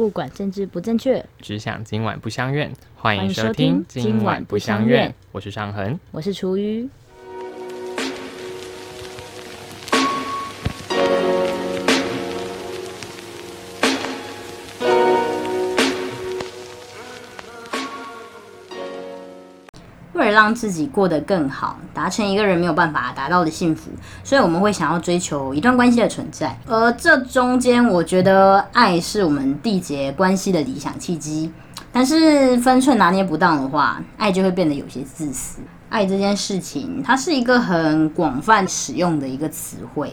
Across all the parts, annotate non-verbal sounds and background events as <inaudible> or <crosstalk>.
不管政治不正确，只想今晚不相怨。欢迎迎收听今晚不相怨，我是尚恒。我是厨余。让自己过得更好，达成一个人没有办法达到的幸福，所以我们会想要追求一段关系的存在。而这中间，我觉得爱是我们缔结关系的理想契机。但是分寸拿捏不当的话，爱就会变得有些自私。爱这件事情，它是一个很广泛使用的一个词汇。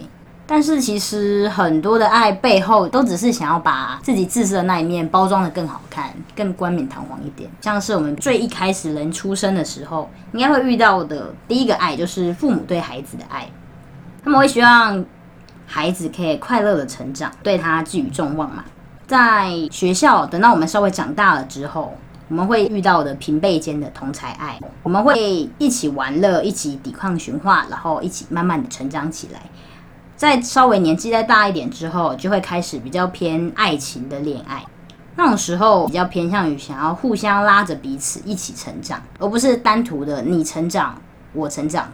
但是其实很多的爱背后，都只是想要把自己自私的那一面包装的更好看、更冠冕堂皇一点。像是我们最一开始人出生的时候，应该会遇到的第一个爱，就是父母对孩子的爱。他们会希望孩子可以快乐的成长，对他寄予众望嘛。在学校，等到我们稍微长大了之后，我们会遇到的平辈间的同才爱，我们会一起玩乐，一起抵抗驯化，然后一起慢慢的成长起来。在稍微年纪再大一点之后，就会开始比较偏爱情的恋爱。那种时候比较偏向于想要互相拉着彼此一起成长，而不是单独的你成长我成长，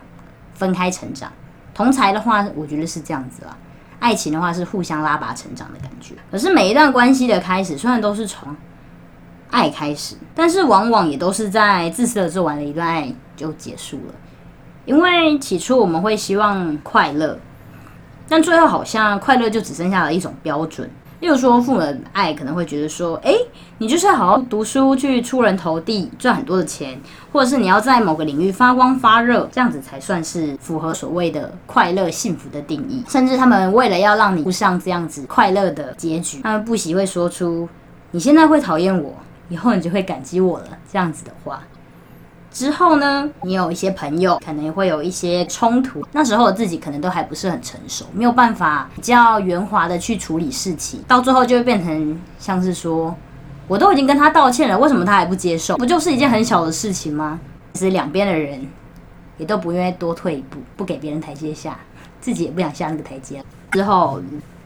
分开成长。同才的话，我觉得是这样子啦。爱情的话是互相拉拔成长的感觉。可是每一段关系的开始，虽然都是从爱开始，但是往往也都是在自私的做完了一段爱就结束了。因为起初我们会希望快乐，但最后好像快乐就只剩下了一种标准。例如说，父母的爱可能会觉得说，诶，你就是要好好读书，去出人头地，赚很多的钱，或者是你要在某个领域发光发热，这样子才算是符合所谓的快乐幸福的定义。甚至他们为了要让你不上这样子快乐的结局，他们不惜会说出“你现在会讨厌我，以后你就会感激我了”这样子的话。之后呢，你有一些朋友可能会有一些冲突，那时候的自己可能都还不是很成熟，没有办法比较圆滑的去处理事情，到最后就会变成像是说，我都已经跟他道歉了，为什么他还不接受？不就是一件很小的事情吗？其实两边的人也都不愿意多退一步，不给别人台阶下，自己也不想下那个台阶。之后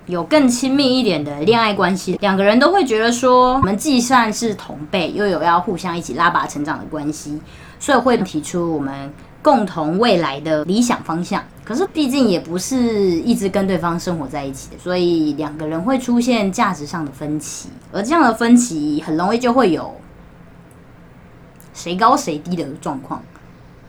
有更亲密一点的恋爱关系，两个人都会觉得说，我们既算是同辈，又有要互相一起拉拔成长的关系。所以会提出我们共同未来的理想方向，可是毕竟也不是一直跟对方生活在一起的，所以两个人会出现价值上的分歧，而这样的分歧很容易就会有谁高谁低的状况。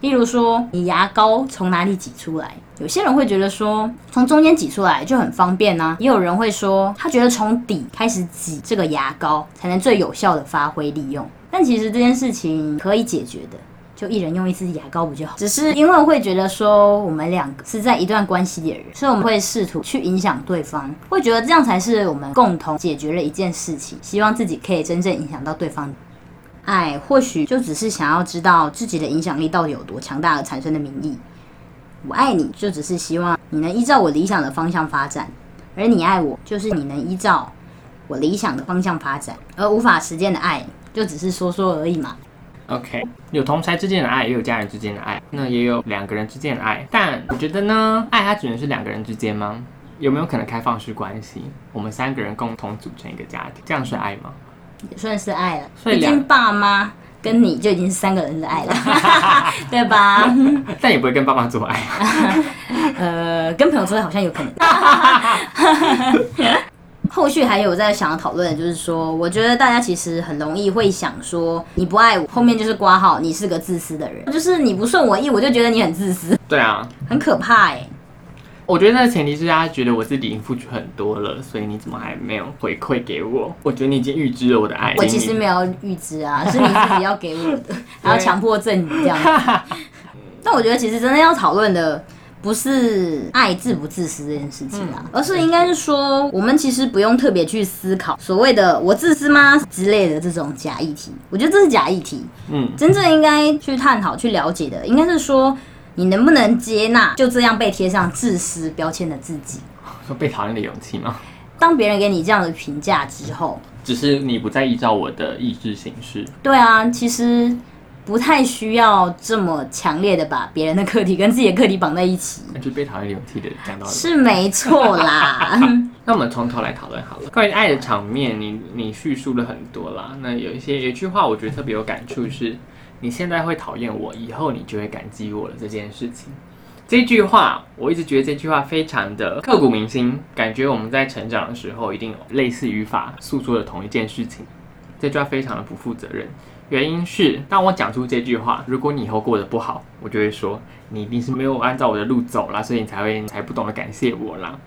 例如说，你牙膏从哪里挤出来？有些人会觉得说，从中间挤出来就很方便啊。也有人会说，他觉得从底开始挤这个牙膏才能最有效的发挥利用。但其实这件事情可以解决的。就一人用一支牙膏不就好？只是因为会觉得说我们两个是在一段关系里的人，所以我们会试图去影响对方，会觉得这样才是我们共同解决了一件事情，希望自己可以真正影响到对方。爱或许就只是想要知道自己的影响力到底有多强大而产生的名义。我爱你就只是希望你能依照我理想的方向发展，而你爱我就是你能依照我理想的方向发展，而无法实践的爱就只是说说而已嘛。OK，有同才之间的爱，也有家人之间的爱，那也有两个人之间的爱。但我觉得呢，爱它只能是两个人之间吗？有没有可能开放式关系？我们三个人共同组成一个家庭，这样是爱吗？也算是爱了。所以两毕竟爸妈跟你就已经是三个人的爱了，<laughs> 对吧？<laughs> 但也不会跟爸妈做爱。<laughs> 呃，跟朋友做爱好像有可能。后续还有在想要讨论的，就是说，我觉得大家其实很容易会想说，你不爱我，后面就是挂号，你是个自私的人，就是你不顺我意，我就觉得你很自私，对啊，很可怕哎。我觉得那个前提是大家觉得我自己已经付出很多了，所以你怎么还没有回馈给我？我觉得你已经预知了我的爱。我其实没有预知啊，是你自己要给我的，<laughs> 还要强迫症你这样子。<laughs> 但我觉得其实真的要讨论的。不是爱自不自私这件事情啊，而是应该是说，我们其实不用特别去思考所谓的“我自私吗”之类的这种假议题。我觉得这是假议题。嗯，真正应该去探讨、去了解的，应该是说，你能不能接纳就这样被贴上自私标签的自己？说被讨厌的勇气吗？当别人给你这样的评价之后，只是你不再依照我的意志行事。对啊，其实。不太需要这么强烈的把别人的课题跟自己的课题绑在一起，那就被讨厌的勇气的讲到了。是没错啦。<laughs> 那我们从头来讨论好了。关于爱的场面，你你叙述了很多啦。那有一些有一句话，我觉得特别有感触是，你现在会讨厌我，以后你就会感激我了这件事情。这句话，我一直觉得这句话非常的刻骨铭心，感觉我们在成长的时候一定有类似语法诉说的同一件事情。这句话非常的不负责任，原因是当我讲出这句话，如果你以后过得不好，我就会说你一定是没有按照我的路走啦，所以你才会才不懂得感谢我啦。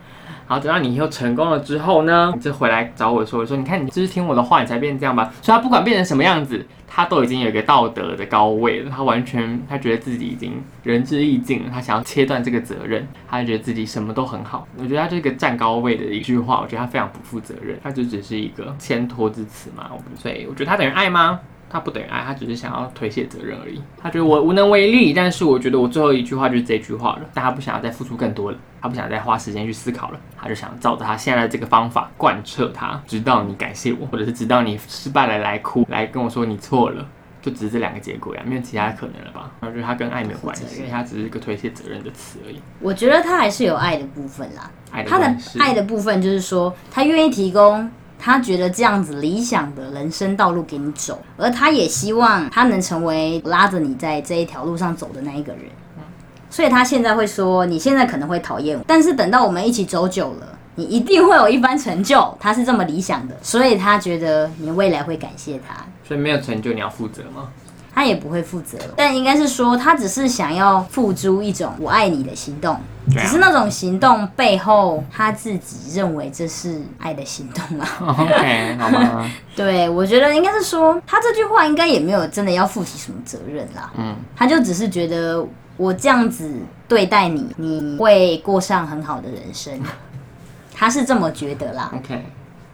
然后等到你以后成功了之后呢，你就回来找我说说，你看你就是听我的话，你才变成这样吧。所以他不管变成什么样子，他都已经有一个道德的高位了。他完全他觉得自己已经仁至义尽了，他想要切断这个责任，他觉得自己什么都很好。我觉得他这个站高位的一句话，我觉得他非常不负责任，他就只是一个牵拖之词嘛。所以我觉得他等于爱吗？他不等于爱，他只是想要推卸责任而已。他觉得我无能为力，但是我觉得我最后一句话就是这句话了。但他不想要再付出更多了，他不想再花时间去思考了，他就想照着他现在的这个方法贯彻他，直到你感谢我，或者是直到你失败了来哭，来跟我说你错了，就只是这两个结果呀，没有其他可能了吧？我觉得他跟爱没有关系，他只是一个推卸责任的词而已。我觉得他还是有爱的部分啦，他的爱的部分就是说，他愿意提供他觉得这样子理想的人生道路给你走，而他也希望他能成为拉着你在这一条路上走的那一个人。所以他现在会说，你现在可能会讨厌我，但是等到我们一起走久了，你一定会有一番成就。他是这么理想的，所以他觉得你未来会感谢他。所以没有成就你要负责吗？他也不会负责，但应该是说，他只是想要付诸一种“我爱你”的行动，只是那种行动背后，他自己认为这是爱的行动啊。<laughs> OK，好吗？<laughs> 对，我觉得应该是说，他这句话应该也没有真的要负起什么责任啦，嗯，他就只是觉得我这样子对待你，你会过上很好的人生，他是这么觉得啦。OK，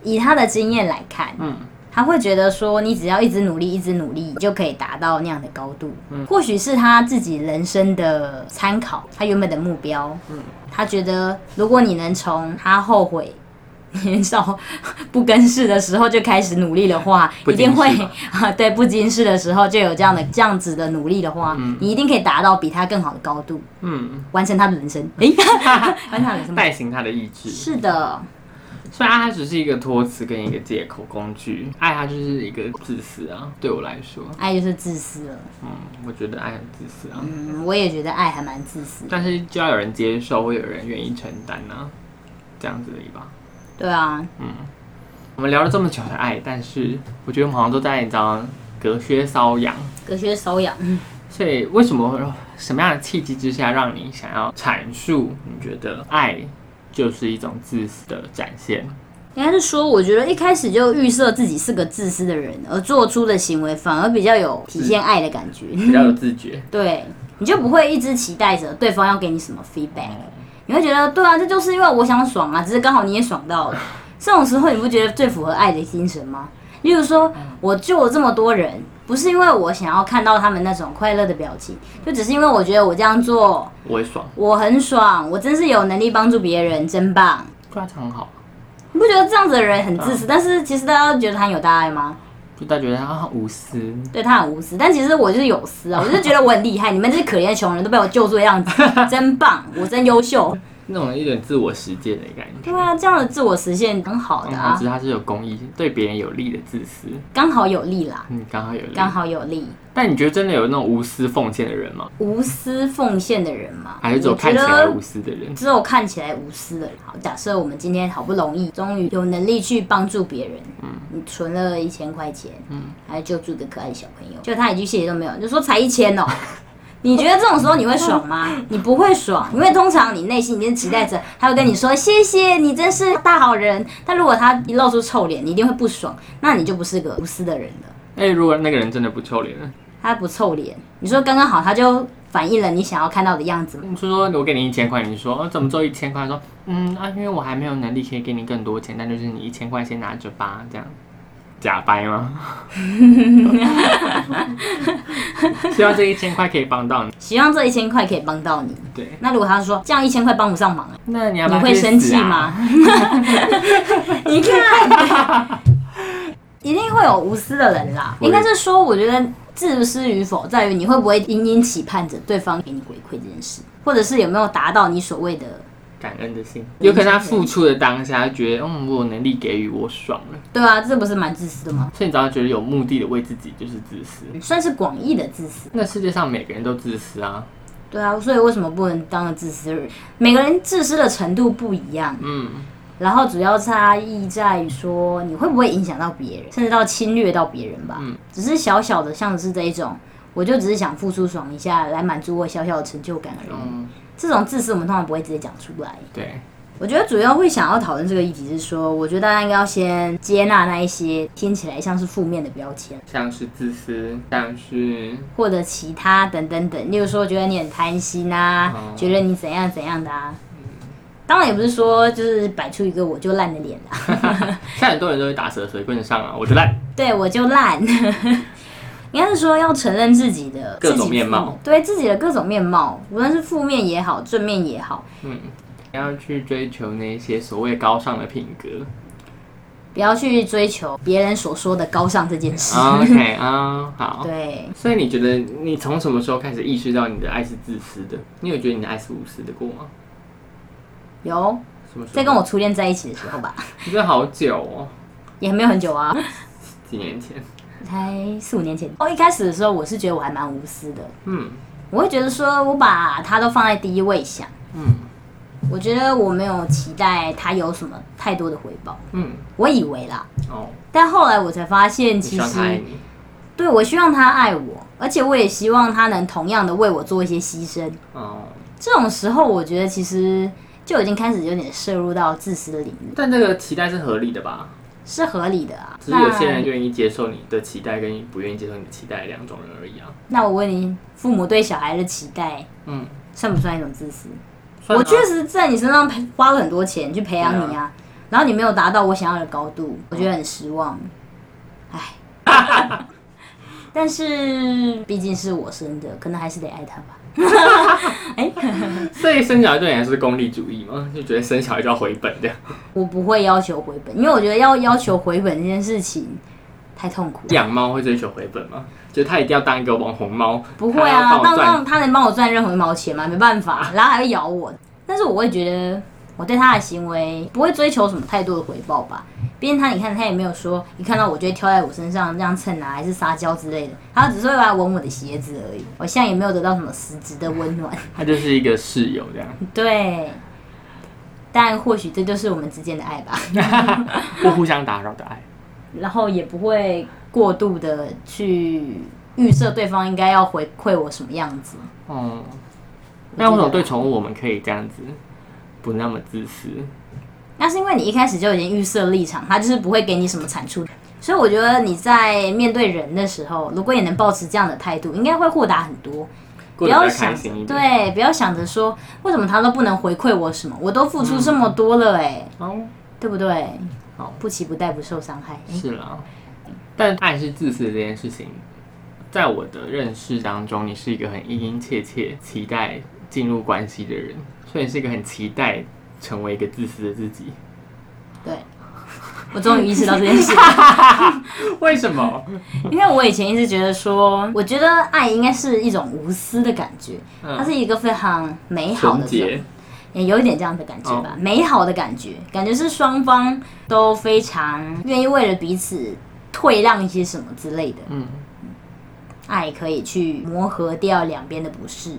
以他的经验来看，嗯，他会觉得说，你只要一直努力，一直努力，你就可以达到那样的高度。嗯或许是他自己人生的参考，他原本的目标。嗯他觉得，如果你能从他后悔 <laughs> 年少 <laughs> 不更事的时候就开始努力的话，一定会 <laughs> 啊，对，不经事的时候就有这样的这样子的努力的话，你一定可以达到比他更好的高度，嗯，完成他的人生。诶，完成他的人生吗。代行他的意志。是的，虽然它只是一个托词跟一个借口工具，爱它就是一个自私啊。对我来说，爱就是自私了。嗯，我觉得爱很自私啊。嗯，我也觉得爱还蛮自私的。但是就要有人接受，会有人愿意承担啊，这样子而已吧。对啊，嗯我们聊了这么久的爱，但是我觉得我们好像都在你知道隔靴搔痒。隔靴搔痒。所以为什么什么样的契机之下，让你想要阐述你觉得爱就是一种自私的展现？应该是说，我觉得一开始就预设自己是个自私的人，而做出的行为反而比较有体现爱的感觉。比较有自觉。<laughs> 对，你就不会一直期待着对方要给你什么 feedback，你会觉得对啊，这就是因为我想爽啊，只是刚好你也爽到了。这种时候，你不觉得最符合爱的精神吗？例如说，我救了这么多人，不是因为我想要看到他们那种快乐的表情，就只是因为我觉得我这样做我也爽，我很爽，我真是有能力帮助别人，真棒。对啊，这很好。你不觉得这样子的人很自私？但是其实大家都觉得他很有大爱吗？就大家觉得他很无私，对他很无私，但其实我就是有私啊！我就觉得我很厉害，你们这些可怜的穷人都被我救出的样子，<laughs> 真棒，我真优秀。那种一点自我实践的感觉。对啊，这样的自我实现很好的嗯，啊只，是他是有公益，对别人有利的自私，刚好有利啦，嗯，刚好有利。刚好有利。但你觉得真的有那种无私奉献的人吗？无私奉献的人吗，还是只有看起来无私的人？只有看起来无私的人。好，假设我们今天好不容易，终于有能力去帮助别人，嗯，你存了一千块钱，嗯，还救助一个可爱的小朋友，就他一句谢谢都没有，就说才一千哦。<laughs> 你觉得这种时候你会爽吗？<laughs> 你不会爽，因为通常你内心已经期待着他会跟你说谢谢你真是大好人。但如果他一露出臭脸，你一定会不爽，那你就不是个无私的人了。哎、如果那个人真的不臭脸呢？他不臭脸，你说刚刚好，他就反映了你想要看到的样子。你说说我给你一千块，你说哦怎么做一千块？他说嗯啊，因为我还没有能力可以给你更多钱，但就是你一千块先拿着吧，这样假掰吗？<laughs> 希望这一千块可以帮到你。希望这一千块可以帮到你。对，那如果他说这样一千块帮不上忙，那你要你会？生气吗？<laughs> 你看，一定会有无私的人啦。应该是说，我觉得自私与否在于你会不会殷殷期盼着对方给你回馈这件事，或者是有没有达到你所谓的感恩的心，有可能他付出的当下，觉得嗯，我有能力给予，我爽了。对啊，这不是蛮自私的吗？所以你只要觉得有目的的为自己，就是自私。算是广义的自私。那世界上每个人都自私啊。对啊，所以为什么不能当个自私人？每个人自私的程度不一样。嗯，然后主要差异在于说你会不会影响到别人，甚至到侵略到别人吧。嗯只是小小的，像是这一种，我就只是想付出爽一下，来满足我小小的成就感而已。嗯，这种自私我们通常不会直接讲出来。对，我觉得主要会想要讨论这个议题是说，我觉得大家应该要先接纳那一些听起来像是负面的标签，像是自私，像是或者其他等等等，例如说觉得你很贪心啊，哦觉得你怎样怎样的啊。当然也不是说就是摆出一个我就烂的脸啦，<laughs> 现在很多人都会打蛇随棍上啊，我就烂。对我就烂。<laughs> 应该是说要承认自己的各种面貌负对自己的各种面貌，无论是负面也好，正面也好，嗯，要去追求那些所谓高尚的品格。不要去追求别人所说的高尚这件事。<laughs> OK 啊，好。对，所以你觉得你从什么时候开始意识到你的爱是自私的？你有觉得你的爱是无私的过吗？有什么时候？在跟我初恋在一起的时候吧，你真的好久哦，<laughs> 也没有很久啊，<laughs> 几年前。才四五年前。哦，一开始的时候我是觉得我还蛮无私的，嗯。我会觉得说我把他都放在第一位想，嗯。我觉得我没有期待他有什么太多的回报，嗯，我以为啦，哦，但后来我才发现，其实。对我希望他爱我，而且我也希望他能同样的为我做一些牺牲。哦，这种时候，我觉得其实就已经开始有点摄入到自私的领域，但这个期待是合理的吧？是合理的啊。只是有些人愿意接受你的期待，跟不愿意接受你的期待两种人而已啊。那我问你，父母对小孩的期待嗯，算不算一种自私？啊我确实在你身上培花了很多钱去培养你对啊，然后你没有达到我想要的高度，我觉得很失望。唉，<laughs> 但是毕竟是我生的，可能还是得爱他吧。<laughs> 哎、<laughs> 所以生小孩对你来说是功利主义吗？就觉得生小孩就要回本这样？我不会要求回本，因为我觉得要要求回本这件事情太痛苦了。养猫会追求回本吗？就是他一定要当一个网红猫，不会啊，他要帮我赚当他能帮我赚任何一毛钱吗？没办法，然后还会咬我。但是我会觉得，我对他的行为不会追求什么太多的回报吧。毕竟他，你看他也没有说一看到我就会挑在我身上这样蹭啊，还是撒娇之类的。他只是会来闻我的鞋子而已。我现在也没有得到什么实质的温暖。<laughs> 他就是一个室友这样，对，但或许这就是我们之间的爱吧。<laughs> 不互相打扰的爱。然后也不会过度的去预设对方应该要回馈我什么样子。哦、那为什么对宠物我们可以这样子，不那么自私？那是因为你一开始就已经预设立场，他就是不会给你什么产出，所以我觉得你在面对人的时候，如果也能保持这样的态度，应该会豁达很多。不要想。对，不要想着说为什么他都不能回馈我什么，我都付出这么多了哎、哦，对不对？好不期不待，不受伤害。是啦，但爱是自私这件事情，在我的认识当中，你是一个很殷殷切切期待进入关系的人，所以你是一个很期待成为一个自私的自己。对，我终于意识到这件事。<laughs> 为什么？<laughs> 因为我以前一直觉得说，我觉得爱应该是一种无私的感觉，它嗯，是一个非常美好的。也有一点这样的感觉哦吧，美好的感觉，感觉是双方都非常愿意为了彼此退让一些什么之类的，嗯爱可以去磨合掉两边的不适。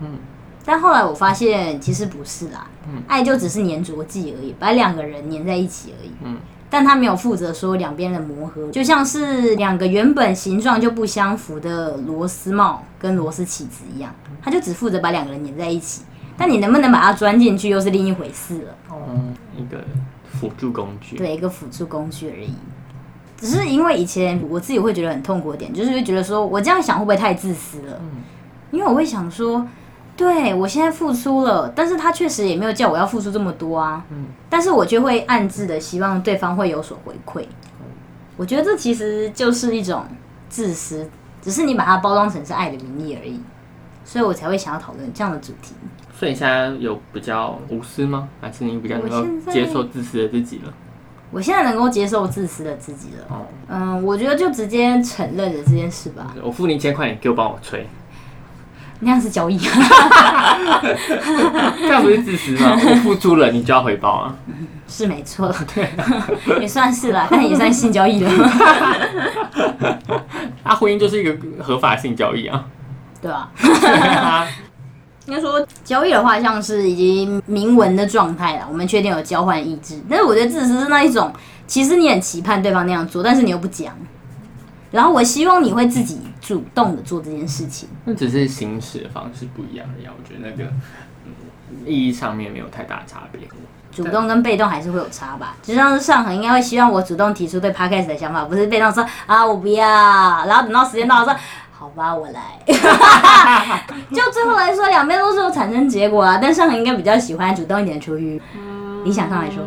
嗯但后来我发现其实不是啦，嗯爱就只是粘着剂而已，把两个人粘在一起而已。嗯但他没有负责说两边的磨合，就像是两个原本形状就不相符的螺丝帽跟螺丝起子一样，他就只负责把两个人粘在一起。但你能不能把它钻进去，又是另一回事了。哦，一个辅助工具。对，一个辅助工具而已。只是因为以前我自己会觉得很痛苦的点，就是会觉得说我这样想会不会太自私了？嗯因为我会想说，对我现在付出了，但是他确实也没有叫我要付出这么多啊。嗯但是我就会暗自的希望对方会有所回馈。我觉得这其实就是一种自私，只是你把它包装成是爱的名义而已。所以我才会想要讨论这样的主题。所以你现在有比较无私吗？还是你比较接受自私的自己了？我现在能够接受自私的自己了。哦，嗯，我觉得就直接承认了这件事吧，我付你一千块，你给我帮我吹，那样是交易。<laughs> 这样不是自私吗？我付出了，你就要回报啊。是没错，对也算是啦，但也算性交易了，<laughs> 啊，婚姻就是一个合法性交易啊。对吧？<laughs> 对啊应该说交易的话，像是已经明文的状态了，我们确定有交换意志。但是我觉得自私是那一种，其实你很期盼对方那样做，但是你又不讲，然后我希望你会自己主动的做这件事情。那只是行使的方式不一样而已啊。我觉得那个、嗯、意义上面没有太大差别。主动跟被动还是会有差吧，就像是上恒应该会希望我主动提出对 podcast 的想法，不是被动说啊我不要，然后等到时间到了说好吧我来，<laughs> 就最后来说两边都是有产生结果啊，但上海应该比较喜欢主动一点出于理想上来说，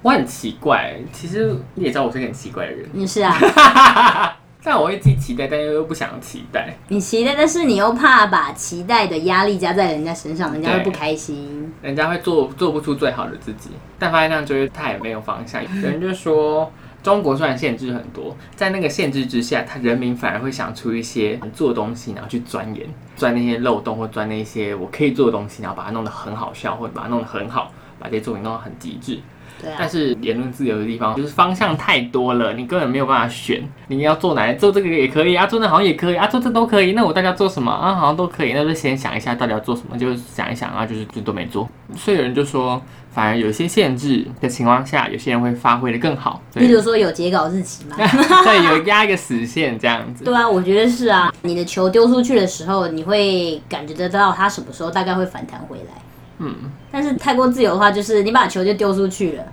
我很奇怪，其实你也知道我是个很奇怪的人，你是啊，<laughs> 但我会既期待，但又又不想期待。你期待，但是你又怕把期待的压力加在人家身上，人家会不开心。人家会做做不出最好的自己，但发现这样就会太没有方向。有人就说，中国虽然限制很多，在那个限制之下，他人民反而会想出一些做东西，然后去钻研，钻那些漏洞或钻那些我可以做的东西，然后把它弄得很好笑，或者把它弄得很好，把这些作品弄得很极致。对啊但，是言论自由的地方就是方向太多了，你根本没有办法选。你要做哪做这个也可以啊，做那好像也可以啊，做这都可以。那我大家做什么啊？好像都可以。那就先想一下到底要做什么，就想一想啊，就是就都没做。所以有人就说，反而有一些限制的情况下，有些人会发挥的更好。对，例如说有截稿日期嘛。<laughs> 对，有压一个死线这样子。对啊，我觉得是啊。你的球丢出去的时候，你会感觉得到它什么时候大概会反弹回来。嗯，但是太过自由的话，就是你把球就丢出去了，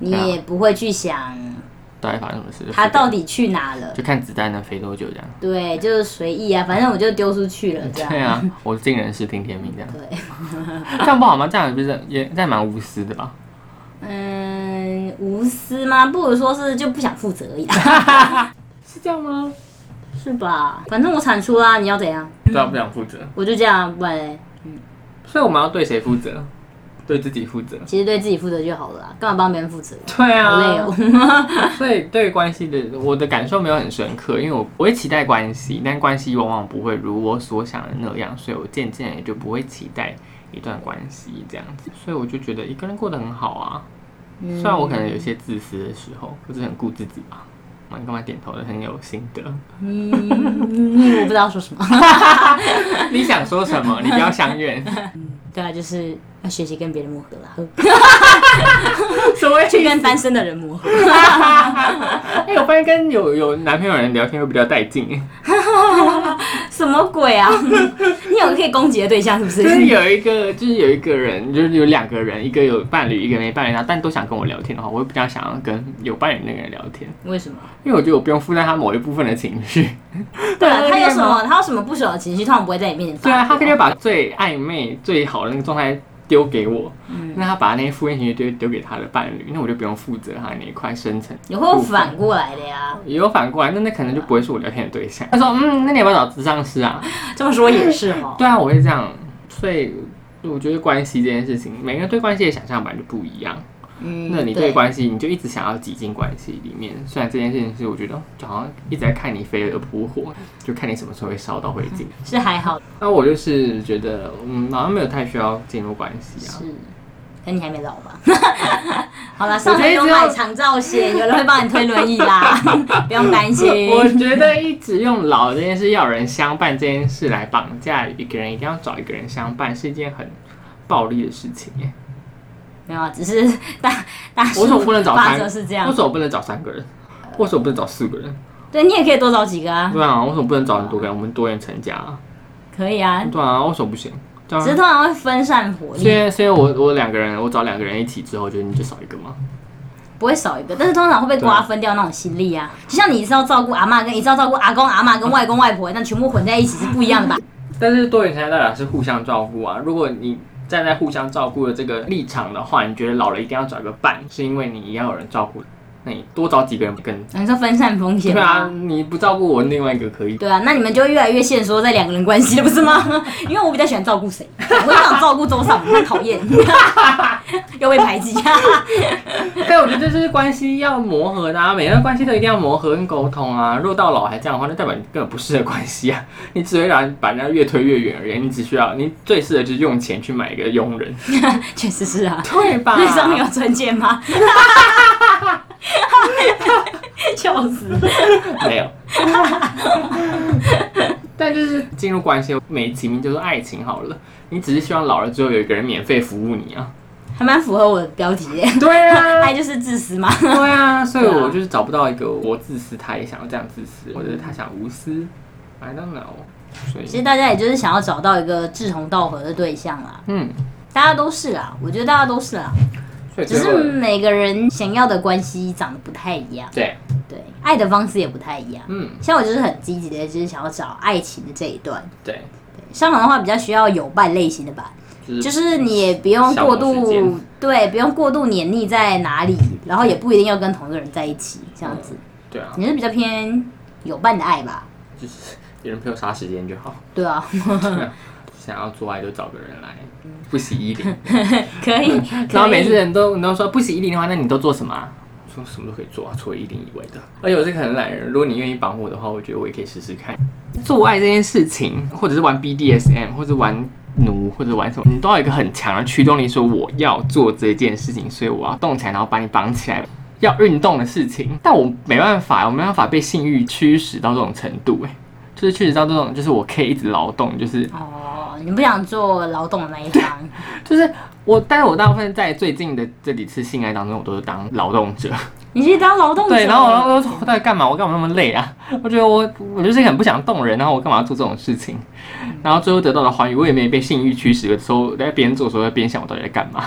你也不会去想到底发生什么事？它到底去哪了。就看子弹能飞多久这样。对，就是随意啊，反正我就丢出去了，这样。对啊，我尽人事听天命这样，对，<laughs> 这样不好吗？这样不是也这样蛮无私的吧？嗯，无私吗？不如说是就不想负责而已 <laughs> 啦，是这样吗？是吧？反正我产出啦，你要怎样？对啊，不想负责。我就这样，不然嘞所以我们要对谁负责？对自己负责。其实对自己负责就好了啦，干嘛帮别人负责？对好累哦。<laughs> 所以对关系的我的感受没有很深刻，因为我我会期待关系，但关系往往不会如我所想的那样，所以我渐渐也就不会期待一段关系这样子。所以我就觉得一个人过得很好啊，虽然我可能有些自私的时候，或者很顾自己吧。哇你干嘛点头的？很有心得。嗯，我不知道说什么。<laughs> 你想说什么？你不要相怨。对啊，就是要学习跟别人磨合啦，<laughs> 所谓去跟单身的人磨合。<laughs> 哎、我发现跟有有男朋友的人聊天会比较带劲，<laughs> 什么鬼啊？<laughs> 你有个可以攻击的对象是不是？就是是有一个，就是有一个人，就是有两个人，一个有伴侣，一个没伴侣，然后但都想跟我聊天的话，我会比较想要跟有伴侣那个人聊天，为什么？因为我觉得我不用负担他某一部分的情绪。<laughs> 对啊，他有什么？他有什么不爽的情绪，通常不会在你面前发对啊，他可以把最暧昧、最好的那个状态丢给我，嗯那他把那些负面情绪丢丢给他的伴侣，那我就不用负责他那一块深层。也会有反过来的呀。也有反过来，那那可能就不会是我聊天的对象。他说，嗯，那你要不要找智商师啊？<laughs> 这么说也是哈。<laughs> 对啊，我会这样，所以我觉得关系这件事情，每个人对关系的想象本来就不一样。嗯那你对关系，你就一直想要挤进关系里面。虽然这件事情是我觉得就好像一直在看你飞蛾扑火，就看你什么时候会烧到灰烬。是还好，那我就是觉得，嗯，好像没有太需要进入关系啊。是，可你还没老吧？<laughs> 好了，上面有买长照险，有人会帮你推轮椅啦，<laughs> 不用担心。<laughs> 我觉得一直用老这件事要有人相伴这件事来绑架一个人，一定要找一个人相伴，是一件很暴力的事情耶。没有啊，只是 <laughs> 大大为什么不能找八三？折是这样为。什么不能找三个人？为什么不能找四个人？对你也可以多找几个啊，对啊，为什么不能找很多个人？我们多元成家啊。可以啊，对啊，为什么不行？只是通常会分散火力，所以，所以我我两个人，我找两个人一起之后，就你就少一个吗？不会少一个，但是通常会被瓜分掉那种心力啊。就像你一次要照顾阿嬷，跟一次要照顾阿公阿嬷跟外公外婆，那全部混在一起是不一样的吧？<laughs> 但是多元成家代表是互相照顾啊。如果你站在互相照顾的这个立场的话，你觉得老了一定要找个伴，是因为你一样有人照顾。那你多找几个人跟你说分散风险对啊，你不照顾我，另外一个可以。对啊，那你们就会越来越限缩在两个人关系了，不是吗？<laughs> 因为我比较喜欢照顾谁，我也想照顾周尚，<laughs> 很讨厌，<laughs> 又被排挤。对我觉得这就是关系要磨合的啊，每段关系都一定要磨合跟沟通啊。若到老还这样的话，那代表你根本不适合关系啊，你只会让把人家越推越远而已。你只需要，你最适合就是用钱去买一个佣人，确实是啊，对吧？那上面有存钱吗？<laughs> 笑死！<laughs> 没有。<laughs> 但就是进入关系，美其名就是爱情好了。你只是希望老了之后有一个人免费服务你啊。还蛮符合我的标题耶。对啊，爱就是自私嘛。对啊，所以我就是找不到一个我自私，他也想要这样自私，或者是他想无私，I don't know。所以其实大家也就是想要找到一个志同道合的对象啦，嗯，大家都是啦，我觉得大家都是啦，只是每个人想要的关系长得不太一样，对，对，爱的方式也不太一样。嗯，像我就是很积极的，就是想要找爱情的这一段。对对，香港的话比较需要有伴类型的吧，就是你也不用过度，对，不用过度黏腻在哪里，然后也不一定要跟同一个人在一起，这样子。对啊，你是比较偏有伴的爱吧？就是有人陪我杀时间就好。对啊，想要做爱就找个人来，不洗衣领。<laughs> 可以。然后每次人都你都说不洗衣领的话，那你都做什么、啊？说什么都可以做啊，除了衣领以外的。而且我是个很懒人，如果你愿意绑我的话，我觉得我也可以试试看。做爱这件事情，或者是玩 BDSM，或者玩奴，或者玩什么，你都要有一个很强的驱动力，说我要做这件事情，所以我要动起来，然后把你绑起来。要运动的事情，但我没办法，我没办法被性欲驱使到这种程度，哎，就是驱使到这种，就是我可以一直劳动，就是哦，你不想做劳动的那一方，<laughs> 就是我，但是我大部分在最近的这几次性爱当中，我都是当劳动者。<laughs> 你去当劳动者。对，然后我说我到底干嘛？我干嘛那么累啊？<laughs> 我觉得我我就是很不想动人，然后我干嘛要做这种事情？然后最后得到的欢愉，我也没被性欲驱使的时候，在边做的时候在边想我到底在干嘛。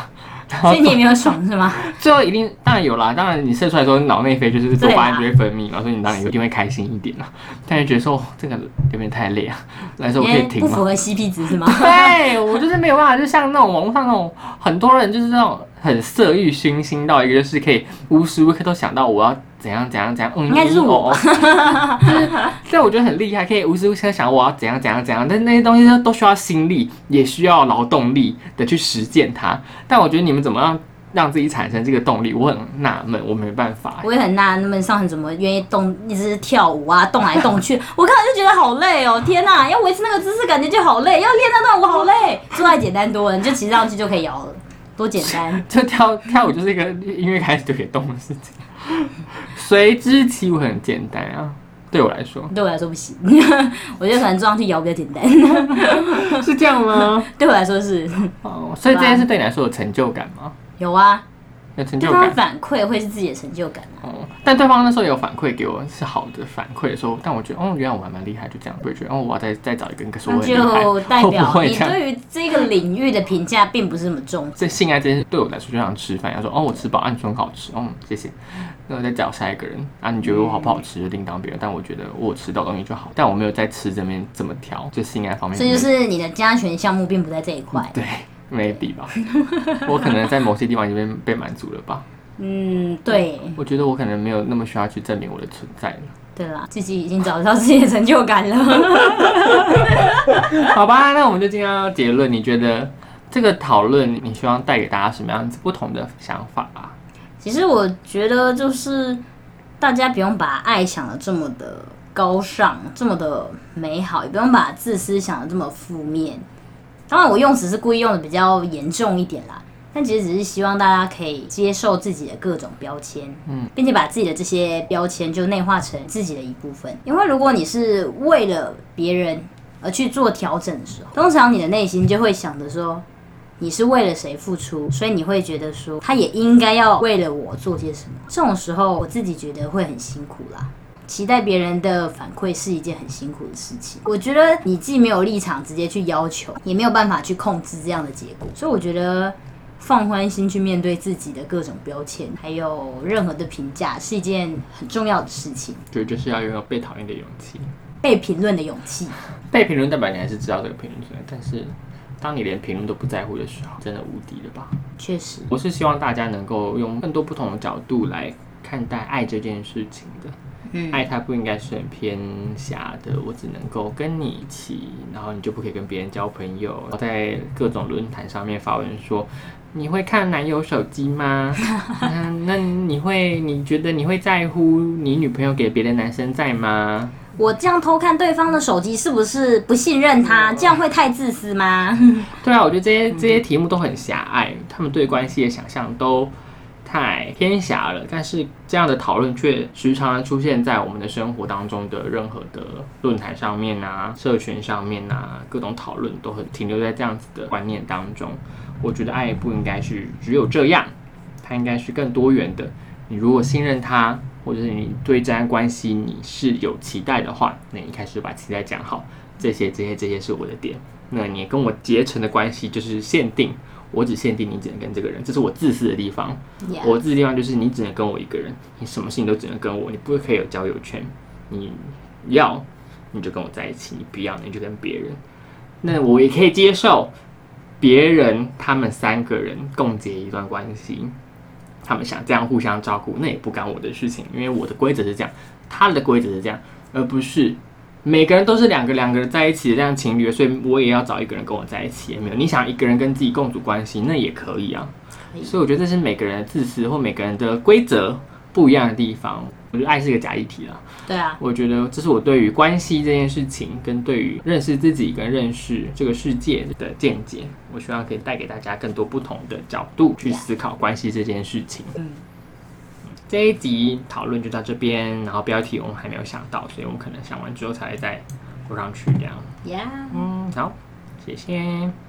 所以你也没有爽是吗？<laughs> 最后一定当然有啦，当然你射出来的时候，脑内啡就是多巴胺就会分泌嘛，所以你当然一定会开心一点啦。但是觉得说、哦、这个有点太累啊，来说我可以停吗？不符合 CP 值是吗？<laughs> 对我就是没有办法，就像那种网络上那种很多人就是那种很色欲熏心到一个，就是可以无时无刻都想到我要怎样怎样怎样，嗯，应该就是我哦，哦就是对，我觉得很厉害，可以无时无刻想我要怎样怎样怎样，但是那些东西都都需要心力，也需要劳动力的去实践它。但我觉得你们怎么样让自己产生这个动力，我很纳闷，我没办法。我也很纳闷，上人怎么愿意动，一直跳舞啊，动来动去，<laughs> 我看了就觉得好累哦！天哪，要维持那个姿势，感觉就好累，要练那段舞好累。做爱简单多了，你就骑上去就可以摇了，多简单。<laughs> 就跳跳舞就是一个音乐开始就可以动的事情，<laughs> 随之起舞很简单啊，对我来说对我来说不行，<laughs> 我觉得可能坐上去摇比较简单。<laughs> 是这样吗？对我来说是哦，所以这件事对你来说有成就感吗？有啊，有成就对方感。反馈会是自己的成就感啊。哦，但对方那时候有反馈给我是好的反馈的时候，但我觉得哦，原来我还蛮厉害，就这样，不会觉得哦，我要再再找一个人跟说那 <laughs> 我很厉害，就代表你？对于这个领域的评价并不是那么重。这性爱这件事对我来说就像吃饭一样，说哦，我吃饱，啊，你说很好吃，哦，谢谢。那我再找下一个人，啊，你觉得我好不好吃就另当别论，但我觉得我吃到东西就好，但我没有在吃这边怎么挑，就性爱方面。这就是你的加权项目并不在这一块。对，maybe 吧，<laughs> 我可能在某些地方已经被被满足了吧。嗯，对，我觉得我可能没有那么需要去证明我的存在了。对啦，自己已经找到自己的成就感了。<laughs> 好吧，那我们就今天要结论。你觉得这个讨论，你希望带给大家什么样子不同的想法啊？其实我觉得就是大家不用把爱想的这么的高尚，这么的美好，也不用把自私想的这么负面。当然，我用词是故意用的比较严重一点啦。但其实只是希望大家可以接受自己的各种标签，嗯，并且把自己的这些标签就内化成自己的一部分。因为如果你是为了别人而去做调整的时候，通常你的内心就会想着说，你是为了谁付出，所以你会觉得说，他也应该要为了我做些什么。这种时候，我自己觉得会很辛苦啦。期待别人的反馈是一件很辛苦的事情。我觉得你既没有立场直接去要求，也没有办法去控制这样的结果，所以我觉得放宽心去面对自己的各种标签，还有任何的评价，是一件很重要的事情。对就是要拥有被讨厌的勇气。被评论的勇气，被评论代表你还是知道这个评论存在，但是当你连评论都不在乎的时候，真的无敌了吧？确实，我是希望大家能够用更多不同的角度来看待爱这件事情的。嗯爱它不应该是很偏狭的，我只能够跟你一起，然后你就不可以跟别人交朋友。然后在各种论坛上面发文说，你会看男友手机吗？<laughs> 那那你会，你觉得你会在乎你女朋友给别的男生在吗？我这样偷看对方的手机，是不是不信任他？这样会太自私吗？<laughs> 对啊，我觉得这些这些题目都很狭隘，他们对关系的想象都太偏狭了。但是这样的讨论却时常地出现在我们的生活当中的任何的论坛上面啊、社群上面啊，各种讨论都很停留在这样子的观念当中。我觉得爱不应该是只有这样，它应该是更多元的。你如果信任他，或者是你对这段关系你是有期待的话，那你开始把期待讲好，这些这些这些是我的点。那你跟我结成的关系就是限定，我只限定你只能跟这个人，这是我自私的地方。我自私的地方就是你只能跟我一个人，你什么事情都只能跟我，你不可以有交友圈。你要你就跟我在一起，你不要你就跟别人。那我也可以接受别人他们三个人共结一段关系，他们想这样互相照顾，那也不干我的事情，因为我的规则是这样，他的规则是这样，而不是每个人都是两个两个人在一起的这样情侣，所以我也要找一个人跟我在一起，也没有。你想一个人跟自己共处关系，那也可以啊。所以我觉得这是每个人的自私或每个人的规则不一样的地方。我觉得爱是一个假议题了。对啊，我觉得这是我对于关系这件事情，跟对于认识自己跟认识这个世界的见解。我希望可以带给大家更多不同的角度去思考关系这件事情。嗯，这一集讨论就到这边，然后标题我们还没有想到，所以我们可能想完之后才会再补上去这样。Yeah。嗯，好，谢谢。